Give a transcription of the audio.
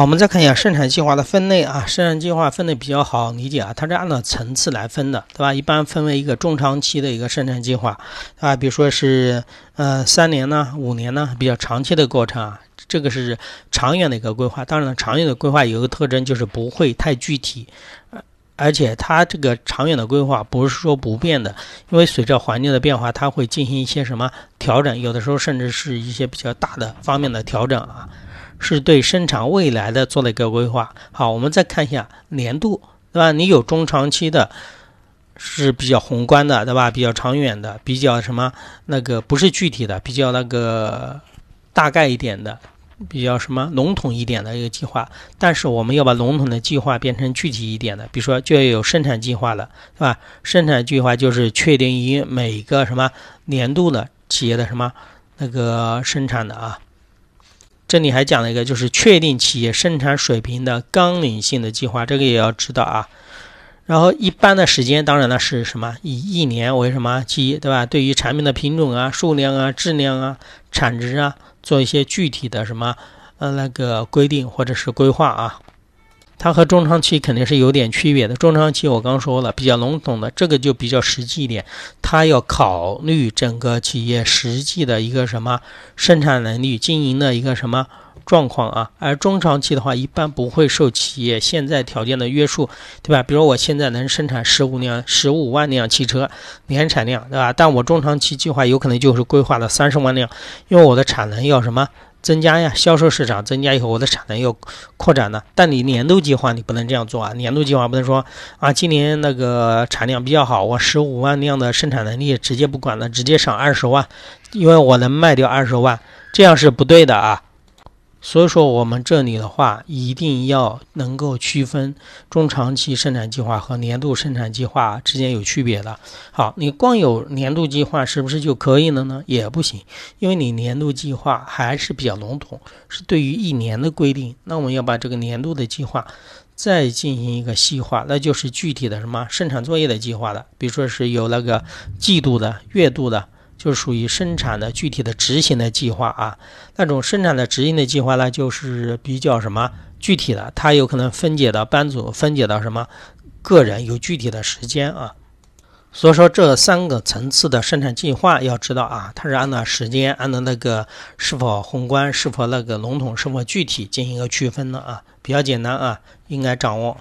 好，我们再看一下生产计划的分类啊。生产计划分类比较好理解啊，它是按照层次来分的，对吧？一般分为一个中长期的一个生产计划啊，比如说是呃三年呢、五年呢，比较长期的过程啊。这个是长远的一个规划。当然了，长远的规划有一个特征就是不会太具体，而且它这个长远的规划不是说不变的，因为随着环境的变化，它会进行一些什么调整，有的时候甚至是一些比较大的方面的调整啊。是对生产未来的做了一个规划。好，我们再看一下年度，对吧？你有中长期的，是比较宏观的，对吧？比较长远的，比较什么那个不是具体的，比较那个大概一点的，比较什么笼统一点的一个计划。但是我们要把笼统的计划变成具体一点的，比如说就要有生产计划了，对吧？生产计划就是确定于每个什么年度的企业的什么那个生产的啊。这里还讲了一个，就是确定企业生产水平的纲领性的计划，这个也要知道啊。然后一般的时间，当然呢是什么？以一年为什么基，对吧？对于产品的品种啊、数量啊、质量啊、产值啊，做一些具体的什么呃那个规定或者是规划啊。它和中长期肯定是有点区别的。中长期我刚说了，比较笼统的，这个就比较实际一点。它要考虑整个企业实际的一个什么生产能力、经营的一个什么状况啊。而中长期的话，一般不会受企业现在条件的约束，对吧？比如我现在能生产十五辆、十五万辆汽车年产量，对吧？但我中长期计划有可能就是规划了三十万辆，因为我的产能要什么？增加呀，销售市场增加以后，我的产能又扩展了。但你年度计划你不能这样做啊，年度计划不能说啊，今年那个产量比较好，我十五万辆的生产能力直接不管了，直接上二十万，因为我能卖掉二十万，这样是不对的啊。所以说，我们这里的话，一定要能够区分中长期生产计划和年度生产计划之间有区别的。好，你光有年度计划是不是就可以了呢？也不行，因为你年度计划还是比较笼统，是对于一年的规定。那我们要把这个年度的计划再进行一个细化，那就是具体的什么生产作业的计划的，比如说是有那个季度的、月度的。就属于生产的具体的执行的计划啊，那种生产的执行的计划呢，就是比较什么具体的，它有可能分解到班组，分解到什么个人，有具体的时间啊。所以说这三个层次的生产计划要知道啊，它是按照时间，按照那个是否宏观，是否那个笼统，是否具体进行一个区分的啊，比较简单啊，应该掌握。